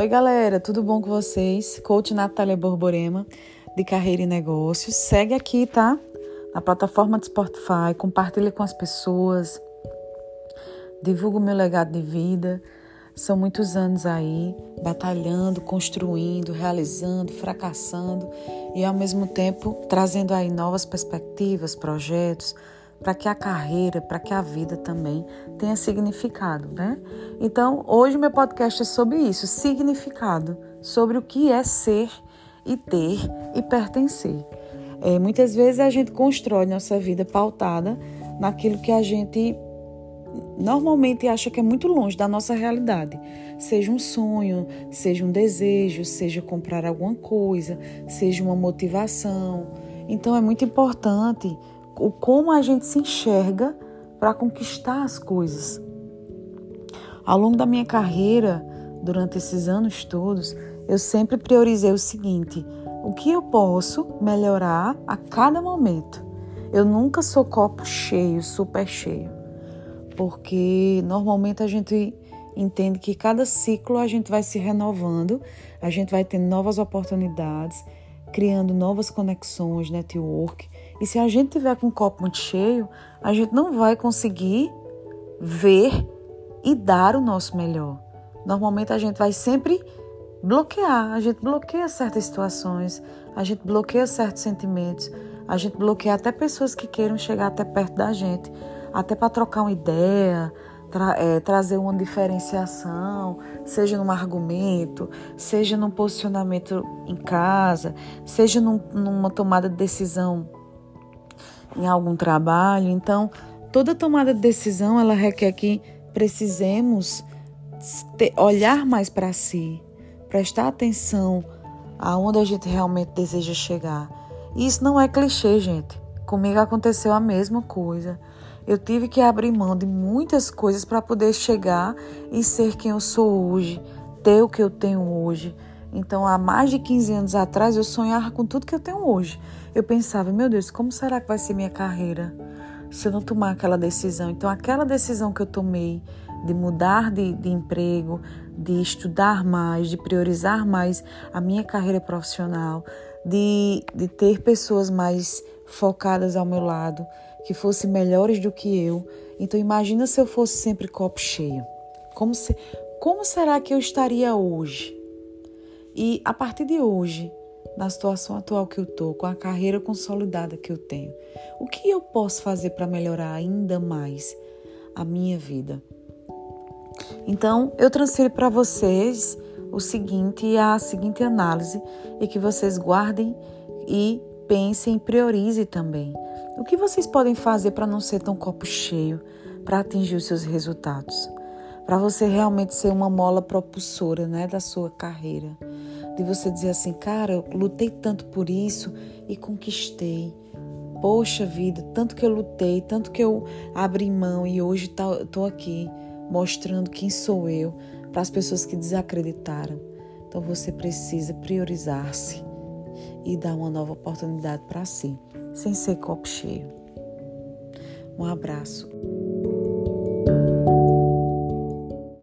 Oi, galera, tudo bom com vocês? Coach Natália Borborema, de Carreira e Negócios. Segue aqui, tá? Na plataforma de Spotify, compartilha com as pessoas, divulga o meu legado de vida. São muitos anos aí, batalhando, construindo, realizando, fracassando e ao mesmo tempo trazendo aí novas perspectivas, projetos, para que a carreira, para que a vida também tenha significado, né? Então, hoje meu podcast é sobre isso, significado, sobre o que é ser e ter e pertencer. É, muitas vezes a gente constrói nossa vida pautada naquilo que a gente normalmente acha que é muito longe da nossa realidade. Seja um sonho, seja um desejo, seja comprar alguma coisa, seja uma motivação. Então é muito importante o como a gente se enxerga para conquistar as coisas. Ao longo da minha carreira, durante esses anos todos, eu sempre priorizei o seguinte: o que eu posso melhorar a cada momento. Eu nunca sou copo cheio, super cheio, porque normalmente a gente entende que cada ciclo a gente vai se renovando, a gente vai tendo novas oportunidades, criando novas conexões, network. E se a gente tiver com o copo muito cheio, a gente não vai conseguir ver e dar o nosso melhor. Normalmente a gente vai sempre bloquear, a gente bloqueia certas situações, a gente bloqueia certos sentimentos, a gente bloqueia até pessoas que queiram chegar até perto da gente, até para trocar uma ideia, tra é, trazer uma diferenciação, seja num argumento, seja num posicionamento em casa, seja num, numa tomada de decisão em algum trabalho. Então, toda tomada de decisão ela requer que precisemos ter, olhar mais para si, prestar atenção aonde a gente realmente deseja chegar. E isso não é clichê, gente. Comigo aconteceu a mesma coisa. Eu tive que abrir mão de muitas coisas para poder chegar e ser quem eu sou hoje, ter o que eu tenho hoje. Então, há mais de 15 anos atrás, eu sonhava com tudo que eu tenho hoje. Eu pensava, meu Deus, como será que vai ser minha carreira se eu não tomar aquela decisão? Então, aquela decisão que eu tomei de mudar de, de emprego, de estudar mais, de priorizar mais a minha carreira profissional, de, de ter pessoas mais focadas ao meu lado, que fossem melhores do que eu. Então imagina se eu fosse sempre copo cheio. Como, se, como será que eu estaria hoje? E a partir de hoje, na situação atual que eu tô, com a carreira consolidada que eu tenho, o que eu posso fazer para melhorar ainda mais a minha vida? Então, eu transfiro para vocês o seguinte, a seguinte análise e que vocês guardem e pensem e priorizem também. O que vocês podem fazer para não ser tão copo cheio para atingir os seus resultados? Para você realmente ser uma mola propulsora né, da sua carreira. De você dizer assim, cara, eu lutei tanto por isso e conquistei. Poxa vida, tanto que eu lutei, tanto que eu abri mão e hoje estou aqui mostrando quem sou eu para as pessoas que desacreditaram. Então você precisa priorizar-se e dar uma nova oportunidade para si, sem ser copo cheio. Um abraço.